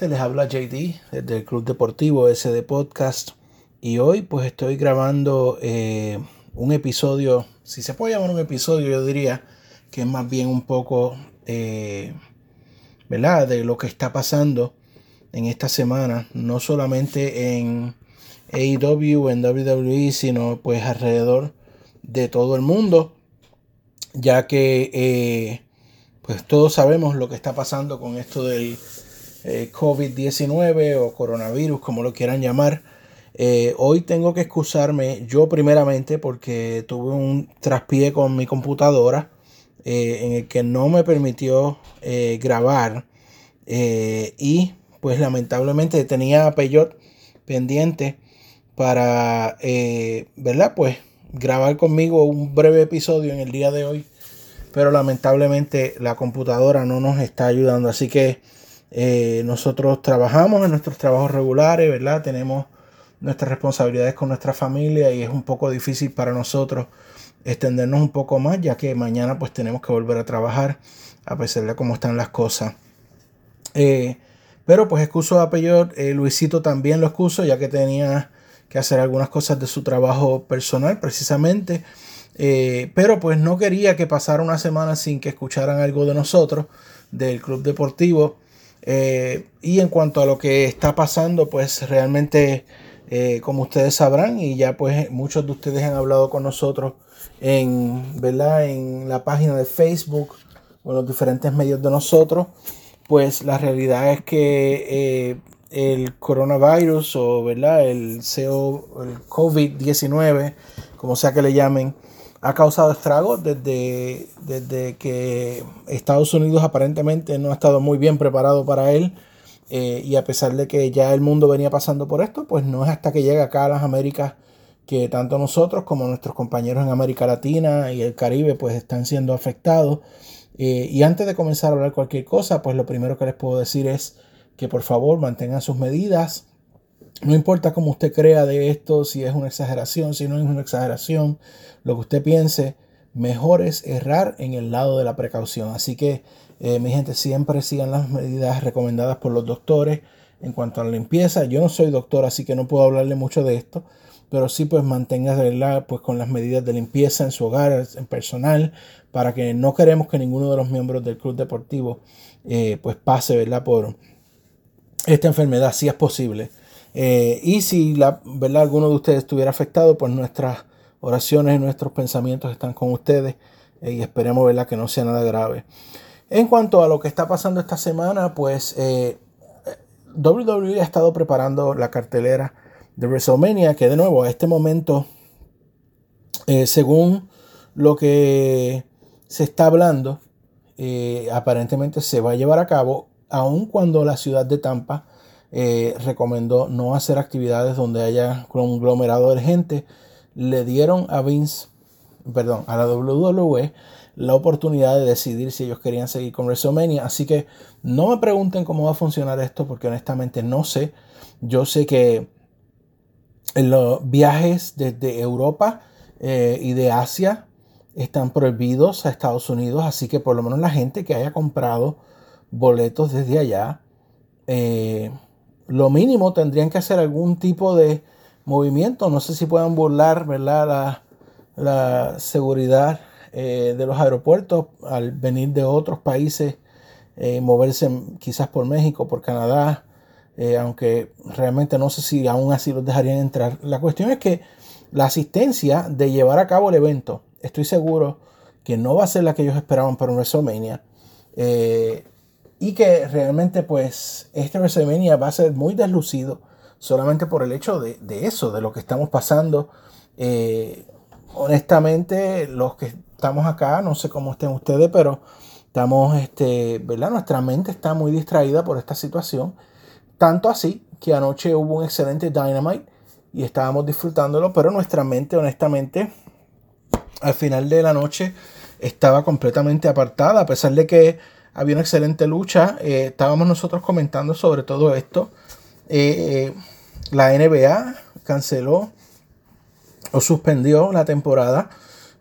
Les habla JD desde el Club Deportivo SD Podcast y hoy pues estoy grabando eh, un episodio, si se puede llamar un episodio yo diría que es más bien un poco, eh, ¿verdad? De lo que está pasando en esta semana, no solamente en AEW, en WWE, sino pues alrededor de todo el mundo, ya que eh, pues todos sabemos lo que está pasando con esto del eh, COVID-19 o coronavirus, como lo quieran llamar. Eh, hoy tengo que excusarme yo primeramente porque tuve un traspié con mi computadora en el que no me permitió grabar y pues lamentablemente tenía Peyot pendiente para, ¿verdad? Pues grabar conmigo un breve episodio en el día de hoy pero lamentablemente la computadora no nos está ayudando. Así que eh, nosotros trabajamos en nuestros trabajos regulares, ¿verdad? Tenemos nuestras responsabilidades con nuestra familia y es un poco difícil para nosotros extendernos un poco más, ya que mañana pues tenemos que volver a trabajar a pesar de cómo están las cosas. Eh, pero pues excuso a Peyor, eh, Luisito también lo excuso, ya que tenía que hacer algunas cosas de su trabajo personal precisamente. Eh, pero pues no quería que pasara una semana sin que escucharan algo de nosotros, del club deportivo. Eh, y en cuanto a lo que está pasando, pues realmente, eh, como ustedes sabrán, y ya pues muchos de ustedes han hablado con nosotros en, ¿verdad? en la página de Facebook o en los diferentes medios de nosotros, pues la realidad es que el coronavirus o ¿verdad? el, el COVID-19, como sea que le llamen, ha causado estragos desde, desde que Estados Unidos aparentemente no ha estado muy bien preparado para él. Eh, y a pesar de que ya el mundo venía pasando por esto, pues no es hasta que llega acá a las Américas que tanto nosotros como nuestros compañeros en América Latina y el Caribe pues están siendo afectados. Eh, y antes de comenzar a hablar cualquier cosa, pues lo primero que les puedo decir es que por favor mantengan sus medidas, no importa cómo usted crea de esto, si es una exageración, si no es una exageración, lo que usted piense, mejor es errar en el lado de la precaución. Así que, eh, mi gente, siempre sigan las medidas recomendadas por los doctores en cuanto a la limpieza. Yo no soy doctor, así que no puedo hablarle mucho de esto, pero sí pues mantenga pues con las medidas de limpieza en su hogar, en personal, para que no queremos que ninguno de los miembros del club deportivo eh, pues pase ¿verdad? por esta enfermedad, si es posible. Eh, y si la, alguno de ustedes estuviera afectado, pues nuestras oraciones y nuestros pensamientos están con ustedes eh, y esperemos ¿verdad? que no sea nada grave. En cuanto a lo que está pasando esta semana, pues eh, WWE ha estado preparando la cartelera de WrestleMania, que de nuevo a este momento, según lo que se está hablando, aparentemente se va a llevar a cabo, aun cuando la ciudad de Tampa eh, recomendó no hacer actividades donde haya conglomerado de gente. Le dieron a Vince, perdón, a la WWE la oportunidad de decidir si ellos querían seguir con WrestleMania. Así que no me pregunten cómo va a funcionar esto porque honestamente no sé. Yo sé que los viajes desde Europa eh, y de Asia están prohibidos a Estados Unidos, así que por lo menos la gente que haya comprado boletos desde allá, eh, lo mínimo tendrían que hacer algún tipo de movimiento. No sé si puedan burlar ¿verdad? La, seguridad eh, de los aeropuertos al venir de otros países, eh, moverse quizás por México, por Canadá, eh, aunque realmente no sé si aún así los dejarían entrar. La cuestión es que la asistencia de llevar a cabo el evento, estoy seguro que no va a ser la que ellos esperaban para WrestleMania. Y que realmente pues este WrestleMania va a ser muy deslucido solamente por el hecho de, eso, de lo que estamos pasando. Eh, honestamente, los que estamos acá, no sé cómo estén ustedes, pero estamos, este, ¿verdad? Nuestra mente está muy distraída por esta situación. Tanto así que anoche hubo un excelente Dynamite y estábamos disfrutándolo, pero nuestra mente, honestamente, al final de la noche estaba completamente apartada, a pesar de que había una excelente lucha. Eh, estábamos nosotros comentando sobre todo esto. Eh, la NBA canceló o suspendió la temporada.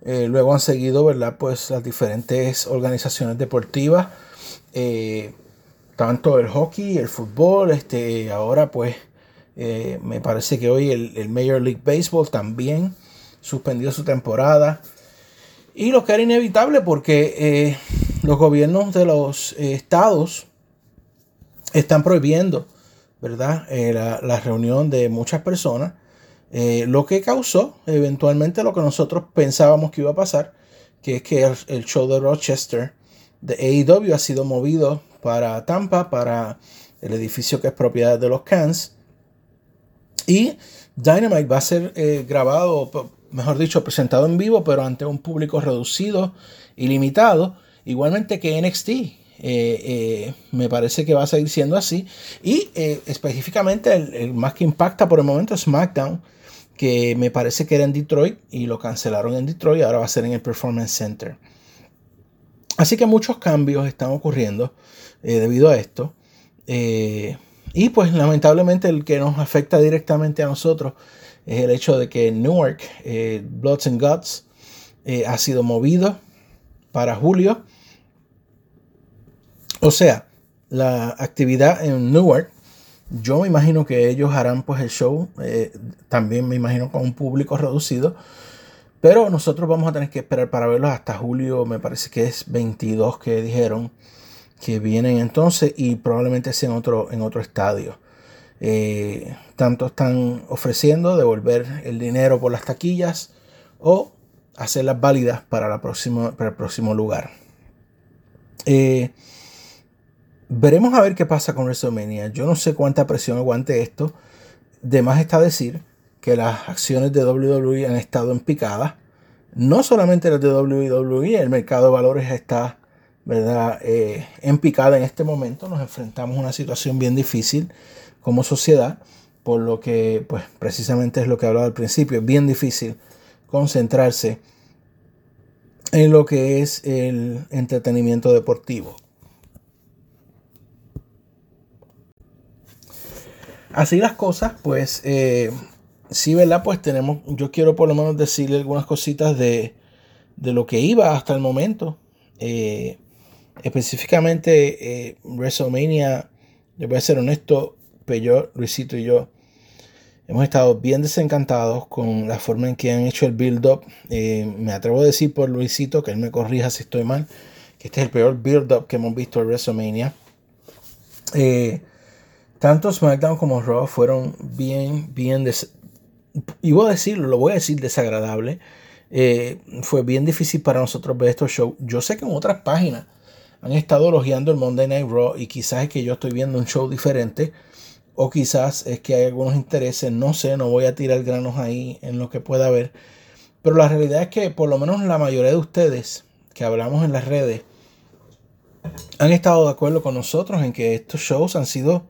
Eh, luego han seguido, ¿verdad? Pues las diferentes organizaciones deportivas tanto el hockey, el fútbol, este, ahora pues eh, me parece que hoy el, Major League Baseball también suspendió su temporada. Y lo que era inevitable porque eh, los gobiernos de los eh, estados están prohibiendo, ¿verdad? La, reunión de muchas personas. lo que causó eventualmente lo que nosotros pensábamos que iba a pasar, que es que el show de Rochester de AEW ha sido movido para Tampa, para el edificio que es propiedad de los Cans. Y Dynamite va a ser eh, grabado, mejor dicho, presentado en vivo, pero ante un público reducido y limitado, igualmente que NXT. Eh, eh, me parece que va a seguir siendo así. Y específicamente el, más que impacta por el momento es SmackDown, que me parece que era en Detroit y lo cancelaron en Detroit, ahora va a ser en el Performance Center. Así que muchos cambios están ocurriendo eh, debido a esto. Eh, y pues lamentablemente el que nos afecta directamente a nosotros es el hecho de que Newark, eh, Bloods and Guts, ha sido movido para julio. O sea, la actividad en Newark, yo me imagino que ellos harán pues el show, también me imagino con un público reducido, pero nosotros vamos a tener que esperar para verlos hasta julio, me parece que es 22 que dijeron que vienen entonces y probablemente sea en otro, en otro estadio. Eh, tanto están ofreciendo devolver el dinero por las taquillas o hacerlas válidas para, para el próximo lugar. Eh, veremos a ver qué pasa con WrestleMania. Yo no sé cuánta presión aguante esto. De más está decir que las acciones de WWE han estado en picada. No solamente las de WWE, el mercado de valores está ¿verdad? Eh, en picada en este momento. Nos enfrentamos a una situación bien difícil como sociedad, por lo que, pues, precisamente es lo que hablaba al principio, es bien difícil concentrarse en lo que es el entretenimiento deportivo. Así las cosas, pues eh, sí, ¿verdad? Pues tenemos, yo quiero por lo menos decirle algunas cositas de, lo que iba hasta el momento. Eh, específicamente, eh, WrestleMania, yo voy a ser honesto, pero Luisito y yo hemos estado bien desencantados con la forma en que han hecho el build-up. Eh, me atrevo a decir por Luisito, que él me corrija si estoy mal, que este es el peor build-up que hemos visto en WrestleMania. Tanto SmackDown como Raw fueron bien, bien des y voy a decirlo, lo voy a decir desagradable. Eh, fue bien difícil para nosotros ver estos shows. Yo sé que en otras páginas han estado elogiando el Monday Night Raw y quizás es que yo estoy viendo un show diferente o quizás es que hay algunos intereses, no sé, no voy a tirar granos ahí en lo que pueda haber. Pero la realidad es que por lo menos la mayoría de ustedes que hablamos en las redes han estado de acuerdo con nosotros en que estos shows han sido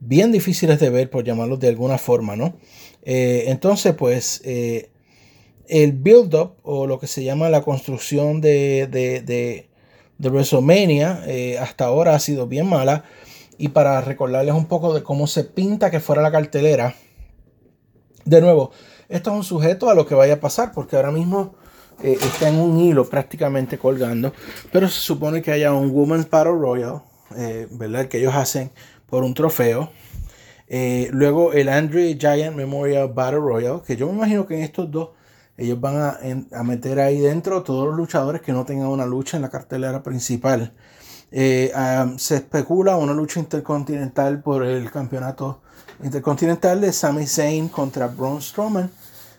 bien difíciles de ver, por llamarlos de alguna forma, ¿no? Eh, entonces, pues, eh, el build-up o lo que se llama la construcción de, de, de, WrestleMania eh, hasta ahora ha sido bien mala. Y para recordarles un poco de cómo se pinta que fuera la cartelera, de nuevo, esto es un sujeto a lo que vaya a pasar, porque ahora mismo está en un hilo prácticamente colgando, pero se supone que haya un Women's Battle Royal, ¿verdad? Que ellos hacen por un trofeo. Eh, luego el Andre Giant Memorial Battle Royal, que yo me imagino que en estos dos ellos van a, meter ahí dentro todos los luchadores que no tengan una lucha en la cartelera principal. Eh, se especula una lucha intercontinental por el campeonato intercontinental de Sami Zayn contra Braun Strowman.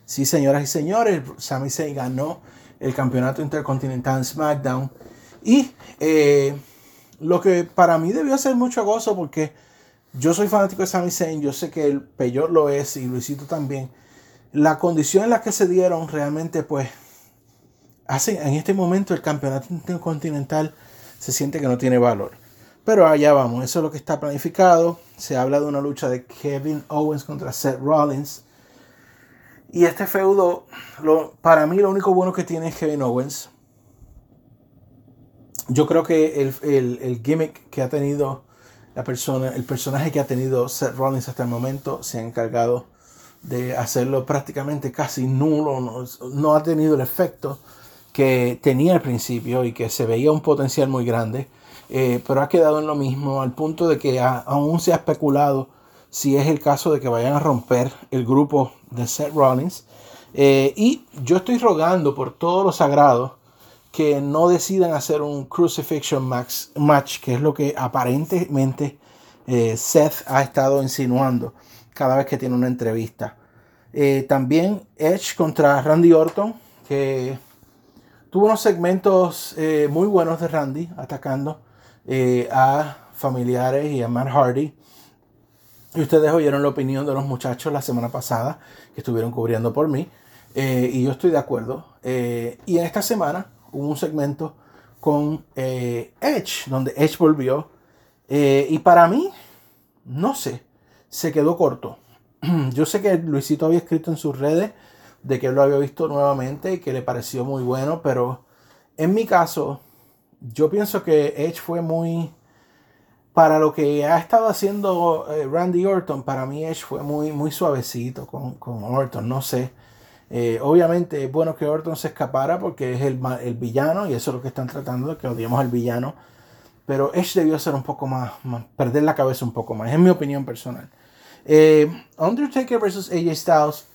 Sí, señoras y señores, Sami Zayn ganó el campeonato intercontinental en SmackDown. Y eh, lo que para mí debió ser mucho gozo porque yo soy fanático de Sami Zayn, yo sé que el Peyor lo es y Luisito también. La condición en la que se dieron realmente pues hacen en este momento el campeonato intercontinental se siente que no tiene valor. Pero allá vamos, eso es lo que está planificado. Se habla de una lucha de Kevin Owens contra Seth Rollins. Y este feudo, lo, para mí lo único bueno que tiene es Kevin Owens yo creo que el, gimmick que ha tenido la persona, el personaje que ha tenido Seth Rollins hasta el momento, se ha encargado de hacerlo prácticamente casi nulo, no, ha tenido el efecto que tenía al principio y que se veía un potencial muy grande, eh, pero ha quedado en lo mismo al punto de que aún se ha especulado si es el caso de que vayan a romper el grupo de Seth Rollins. Eh, y yo estoy rogando por todos los sagrados que no decidan hacer un Crucifixion match, que es lo que aparentemente eh, Seth ha estado insinuando cada vez que tiene una entrevista. también Edge contra Randy Orton, que tuvo unos segmentos muy buenos de Randy atacando eh, a familiares y a Matt Hardy. Y ustedes oyeron la opinión de los muchachos la semana pasada que estuvieron cubriendo por mí. Eh, y yo estoy de acuerdo. Eh, y en esta semana hubo un segmento con Edge, donde Edge volvió. y para mí, no sé, se quedó corto. Yo sé que Luisito había escrito en sus redes de que lo había visto nuevamente y que le pareció muy bueno, pero en mi caso, yo pienso que Edge fue muy. Para lo que ha estado haciendo eh, Randy Orton, para mí Edge fue muy, muy suavecito con, Orton, no sé. Eh, obviamente es bueno que Orton se escapara porque es el, villano y eso es lo que están tratando, que odiemos al villano. Pero Edge debió ser un poco más, perder la cabeza un poco más, es mi opinión personal. Eh, Undertaker versus AJ Styles.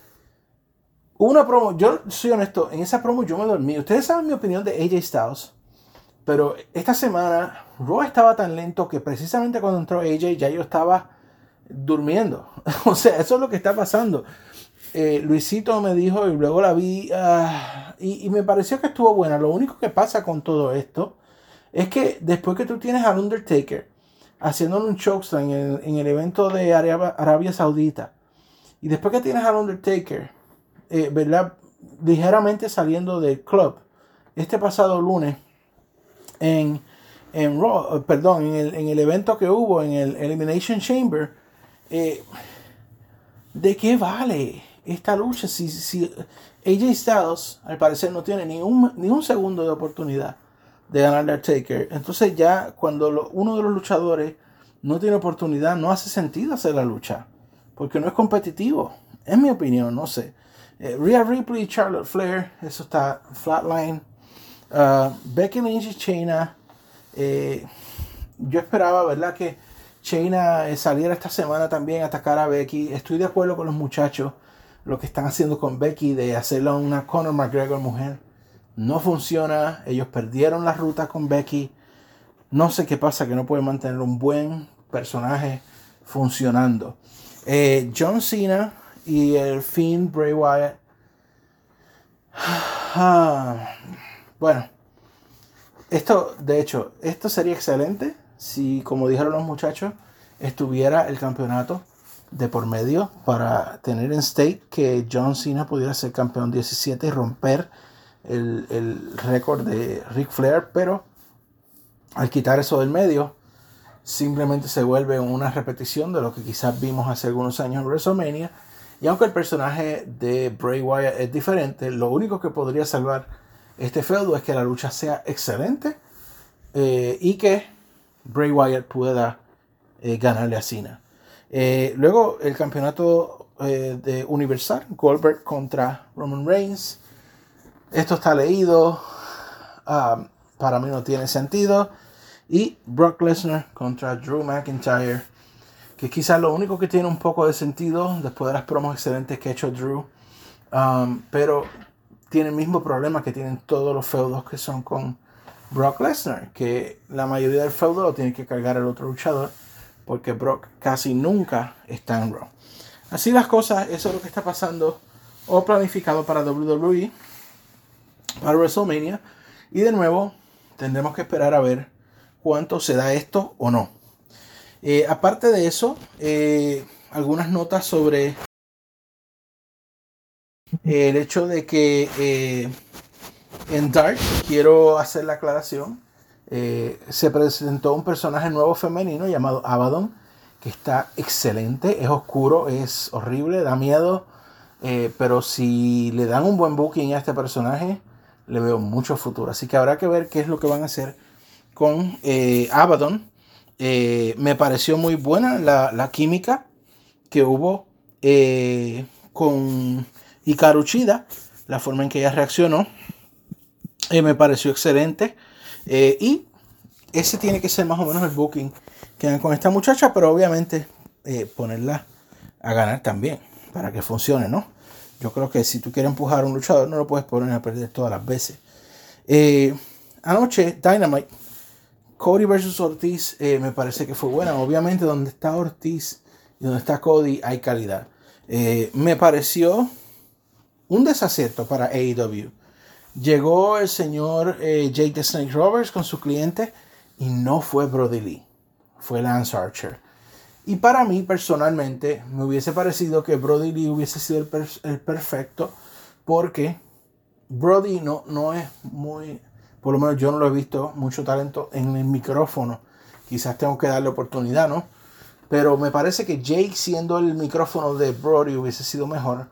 Una promo, yo soy honesto, en esa promo yo me dormí. Ustedes saben mi opinión de AJ Styles. Pero esta semana Raw estaba tan lento que precisamente cuando entró AJ ya yo estaba durmiendo. o sea, eso es lo que está pasando. Eh, Luisito me dijo y luego la vi ah, y, me pareció que estuvo buena. Lo único que pasa con todo esto es que después que tú tienes al Undertaker haciendo un chokeslam en, en el, evento de Arabia, Saudita y después que tienes al Undertaker, eh, ¿verdad? Ligeramente saliendo del club este pasado lunes en, en eh, perdón, en el, en el, evento que hubo en el Elimination Chamber, ¿de qué vale esta lucha si, si AJ Styles al parecer no tiene ni un, ni un segundo de oportunidad de ganarle a Taker? Entonces ya cuando uno de los luchadores no tiene oportunidad, no hace sentido hacer la lucha, porque no es competitivo, en mi opinión, no sé. Eh, Rhea Ripley, Charlotte Flair, eso está flatline. Uh, Becky Lynch y Shayna. Eh, yo esperaba, ¿verdad? Que Shayna eh, saliera esta semana también a atacar a Becky. Estoy de acuerdo con los muchachos. Lo que están haciendo con Becky de hacerla una Conor McGregor mujer. No funciona. Ellos perdieron la ruta con Becky. No sé qué pasa que no pueden mantener un buen personaje funcionando. Eh, John Cena y el Finn Bray Wyatt. Ah, bueno, esto, de hecho, esto sería excelente si, como dijeron los muchachos, estuviera el campeonato de por medio para tener en stake que John Cena pudiera ser campeón 17 y romper el, el récord de Ric Flair, pero al quitar eso del medio, simplemente se vuelve una repetición de lo que quizás vimos hace algunos años en WrestleMania. Y aunque el personaje de Bray Wyatt es diferente, lo único que podría salvar este feudo es que la lucha sea excelente eh, y que Bray Wyatt pueda eh, ganarle a Cena. Eh, luego el campeonato de Universal, Goldberg contra Roman Reigns. Esto está leído, um, para mí no tiene sentido. Y Brock Lesnar contra Drew McIntyre, que quizás lo único que tiene un poco de sentido después de las promos excelentes que ha hecho Drew. Um, pero tiene el mismo problema que tienen todos los feudos que son con Brock Lesnar, que la mayoría del feudo lo tiene que cargar el otro luchador, porque Brock casi nunca está en Raw. Así las cosas, eso es lo que está pasando o planificado para WWE, para WrestleMania, y de nuevo tendremos que esperar a ver cuánto se da esto o no. Eh, aparte de eso, eh, algunas notas sobre el hecho de que eh, en Dark, quiero hacer la aclaración, eh, se presentó un personaje nuevo femenino llamado Abaddon, que está excelente, es oscuro, es horrible, da miedo, eh, pero si le dan un buen booking a este personaje, le veo mucho futuro. Así que habrá que ver qué es lo que van a hacer con Abaddon. me pareció muy buena la, la química que hubo con y Karuchida, la forma en que ella reaccionó. me pareció excelente. Y ese tiene que ser más o menos el booking que con esta muchacha, pero obviamente ponerla a ganar también, para que funcione, ¿no? Yo creo que si tú quieres empujar a un luchador, no lo puedes poner a perder todas las veces. anoche, Dynamite Cody versus Ortiz eh, me parece que fue buena. Obviamente donde está Ortiz y donde está Cody hay calidad. Eh, me pareció un desacierto para AEW. Llegó el señor eh, Jake the Snake Roberts con su cliente y no fue Brody Lee, fue Lance Archer. Y para mí personalmente me hubiese parecido que Brody Lee hubiese sido el, el perfecto porque Brody no, no es muy por lo menos yo no lo he visto mucho talento en el micrófono. Quizás tengo que darle oportunidad, ¿no? Pero me parece que Jake siendo el micrófono de Brody hubiese sido mejor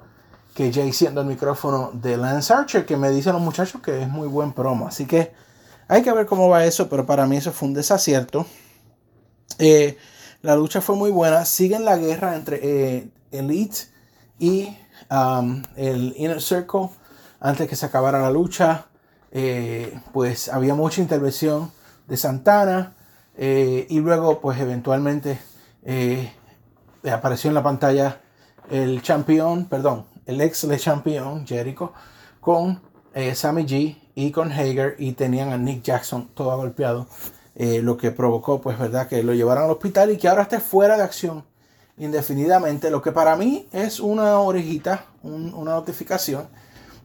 que Jake siendo el micrófono de Lance Archer, que me dicen los muchachos que es muy buen promo. Así que hay que ver cómo va eso, pero para mí eso fue un desacierto. Eh, la lucha fue muy buena. Siguen la guerra entre eh, Elite y um, el Inner Circle antes que se acabara la lucha. Eh, pues había mucha intervención de Santana eh, y luego pues eventualmente apareció en la pantalla el campeón, perdón, el ex le campeón Jericho con Sammy G y con Hager y tenían a Nick Jackson todo golpeado, lo que provocó pues verdad que lo llevaran al hospital y que ahora esté fuera de acción indefinidamente, lo que para mí es una orejita, una notificación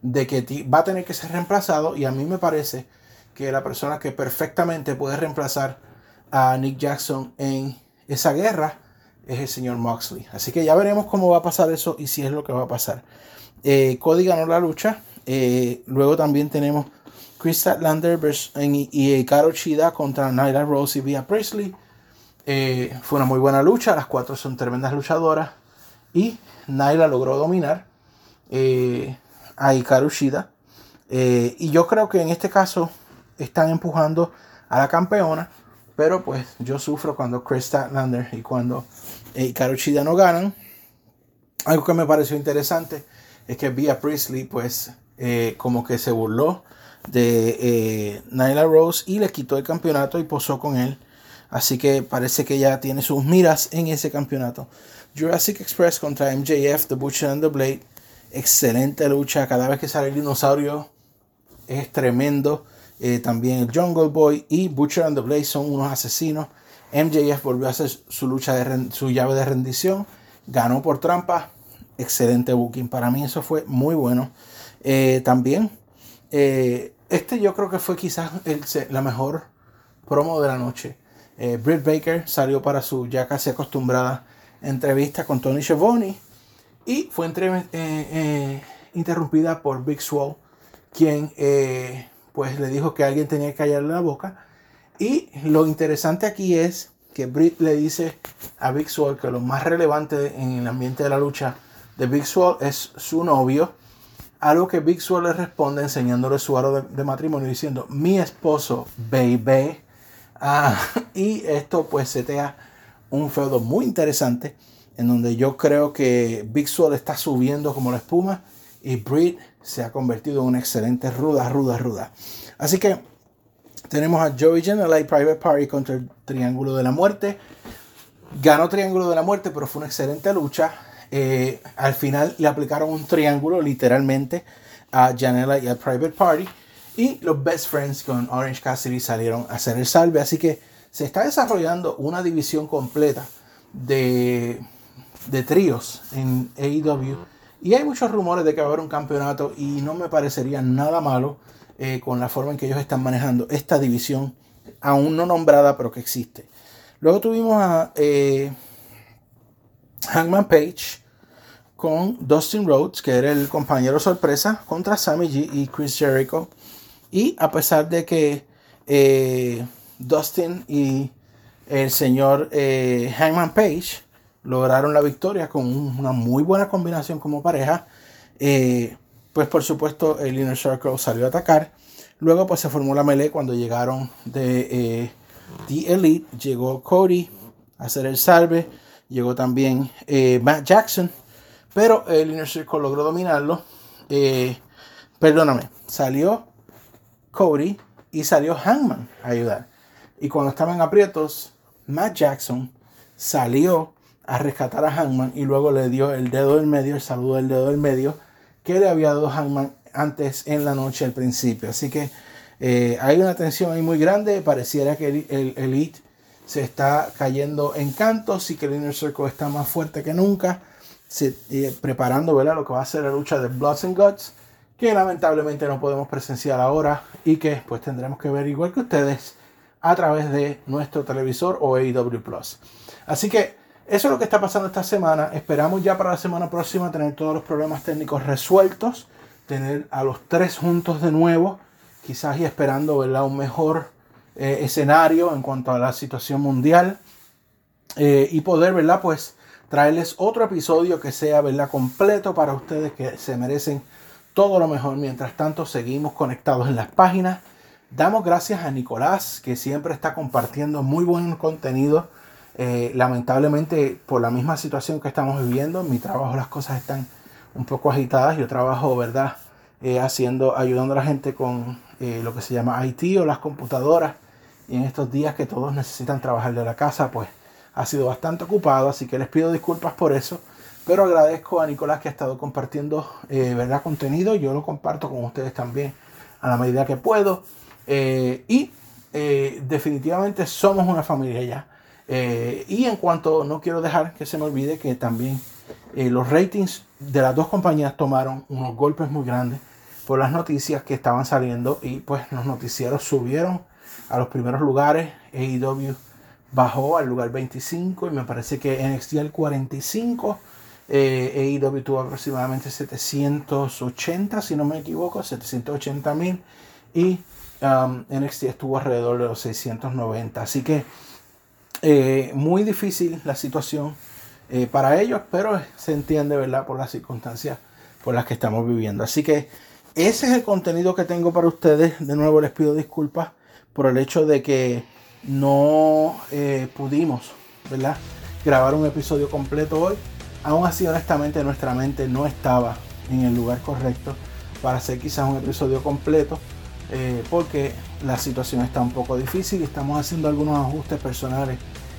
de que va a tener que ser reemplazado y a mí me parece que la persona que perfectamente puede reemplazar a Nick Jackson en esa guerra es el señor Moxley. Así que ya veremos cómo va a pasar eso y si es lo que va a pasar. Eh, Cody ganó la lucha. Eh, luego también tenemos Chris Lander y Caro Chida contra Nyla Rose y Via Presley. Eh, fue una muy buena lucha. Las cuatro son tremendas luchadoras. Y Nyla logró dominar a Hikaru Shida. Eh, y yo creo que en este caso están empujando a la campeona. Pero pues yo sufro cuando Chris Statlander y cuando eh, Hikaru Shida no ganan. Algo que me pareció interesante es que Via Priestley pues eh, como que se burló de Nyla Rose y le quitó el campeonato y posó con él. Así que parece que ya tiene sus miras en ese campeonato. Jurassic Express contra MJF, The Butcher and the Blade excelente lucha. Cada vez que sale el dinosaurio es tremendo. Eh, también el Jungle Boy y Butcher and the Blaze son unos asesinos. MJF volvió a hacer su lucha de su llave de rendición. Ganó por trampa. Excelente booking. Para mí eso fue muy bueno. Eh, también, eh, este yo creo que fue quizás la mejor promo de la noche. Britt Baker salió para su ya casi acostumbrada entrevista con Tony Schiavone y fue eh, eh, interrumpida por Big Swole, quien eh, pues le dijo que alguien tenía que callarle la boca. Y lo interesante aquí es que Britt le dice a Big que lo más relevante en el ambiente de la lucha de Big es su novio. A lo que Big le responde enseñándole su aro de, matrimonio diciendo mi esposo, baby. Ah, y esto pues setea un feudo muy interesante en donde yo creo que Big está subiendo como la espuma y Britt se ha convertido en una excelente ruda, ruda, ruda. Así que tenemos a Joey y Private Party contra el Triángulo de la Muerte. Ganó Triángulo de la Muerte, pero fue una excelente lucha. Eh, al final le aplicaron un triángulo literalmente a Janela y a Private Party. Y los Best Friends con Orange Cassidy salieron a hacer el salve. Así que se está desarrollando una división completa de de tríos en AEW. Y hay muchos rumores de que va a haber un campeonato y no me parecería nada malo eh, con la forma en que ellos están manejando esta división, aún no nombrada, pero que existe. Luego tuvimos a eh, Hangman Page con Dustin Rhodes, que era el compañero sorpresa, contra Sammy G y Chris Jericho. Y a pesar de que eh, Dustin y el señor Hangman Page lograron la victoria con una muy buena combinación como pareja. Eh, pues por supuesto el Inner Circle salió a atacar. Luego pues se formó la melee cuando llegaron de eh, The Elite. Llegó Cody a hacer el salve. Llegó también eh, Matt Jackson. Pero el Inner Circle logró dominarlo. perdóname, salió Cody y salió Hangman a ayudar. Y cuando estaban aprietos, Matt Jackson salió a rescatar a Hangman y luego le dio el dedo del medio, el saludo del dedo del medio que le había dado Hangman antes en la noche al principio. Así que eh, hay una tensión ahí muy grande. Pareciera que el, Elite se está cayendo en cantos y que el Inner Circle está más fuerte que nunca. Eh, preparando ¿verdad? lo que va a ser la lucha de Bloods and Guts, que lamentablemente no podemos presenciar ahora y que pues tendremos que ver igual que ustedes a través de nuestro televisor o AEW Plus. Así que eso es lo que está pasando esta semana. Esperamos ya para la semana próxima tener todos los problemas técnicos resueltos, tener a los tres juntos de nuevo, quizás y esperando ¿verdad? un mejor eh, escenario en cuanto a la situación mundial eh, y poder, ¿verdad? Pues traerles otro episodio que sea, ¿verdad? Completo para ustedes que se merecen todo lo mejor. Mientras tanto, seguimos conectados en las páginas. Damos gracias a Nicolás, que siempre está compartiendo muy buen contenido eh, lamentablemente, por la misma situación que estamos viviendo, en mi trabajo las cosas están un poco agitadas. Yo trabajo, ¿verdad? Eh, haciendo, ayudando a la gente con eh, lo que se llama IT o las computadoras. Y en estos días que todos necesitan trabajar de la casa, pues ha sido bastante ocupado. Así que les pido disculpas por eso. Pero agradezco a Nicolás que ha estado compartiendo, ¿verdad? Contenido. Yo lo comparto con ustedes también a la medida que puedo. y definitivamente somos una familia ya. Eh, y en cuanto, no quiero dejar que se me olvide que también eh, los ratings de las dos compañías tomaron unos golpes muy grandes por las noticias que estaban saliendo y pues los noticieros subieron a los primeros lugares. AEW bajó al lugar 25 y me parece que NXT al 45. Eh, AEW tuvo aproximadamente 780, si no me equivoco, 780 mil y um, NXT estuvo alrededor de los 690. Así que eh, muy difícil la situación eh, para ellos, pero se entiende, ¿verdad? Por las circunstancias por las que estamos viviendo. Así que ese es el contenido que tengo para ustedes. De nuevo les pido disculpas por el hecho de que no eh, pudimos, ¿verdad? Grabar un episodio completo hoy. Aún así, honestamente, nuestra mente no estaba en el lugar correcto para hacer quizás un episodio completo. porque la situación está un poco difícil y estamos haciendo algunos ajustes personales,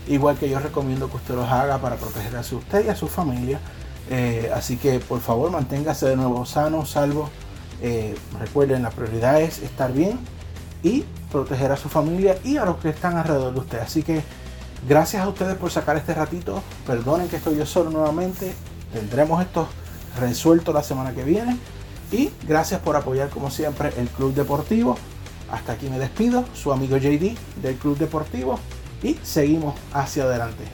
igual que yo recomiendo que usted los haga para proteger a usted y a su familia. Eh, así que por favor manténgase de nuevo sano, salvo. Eh, recuerden, la prioridad es estar bien y proteger a su familia y a los que están alrededor de usted. Así que gracias a ustedes por sacar este ratito. Perdonen que estoy yo solo nuevamente. Tendremos esto resuelto la semana que viene. Y gracias por apoyar como siempre el Club Deportivo. Hasta aquí me despido, su amigo JD del Club Deportivo y seguimos hacia adelante.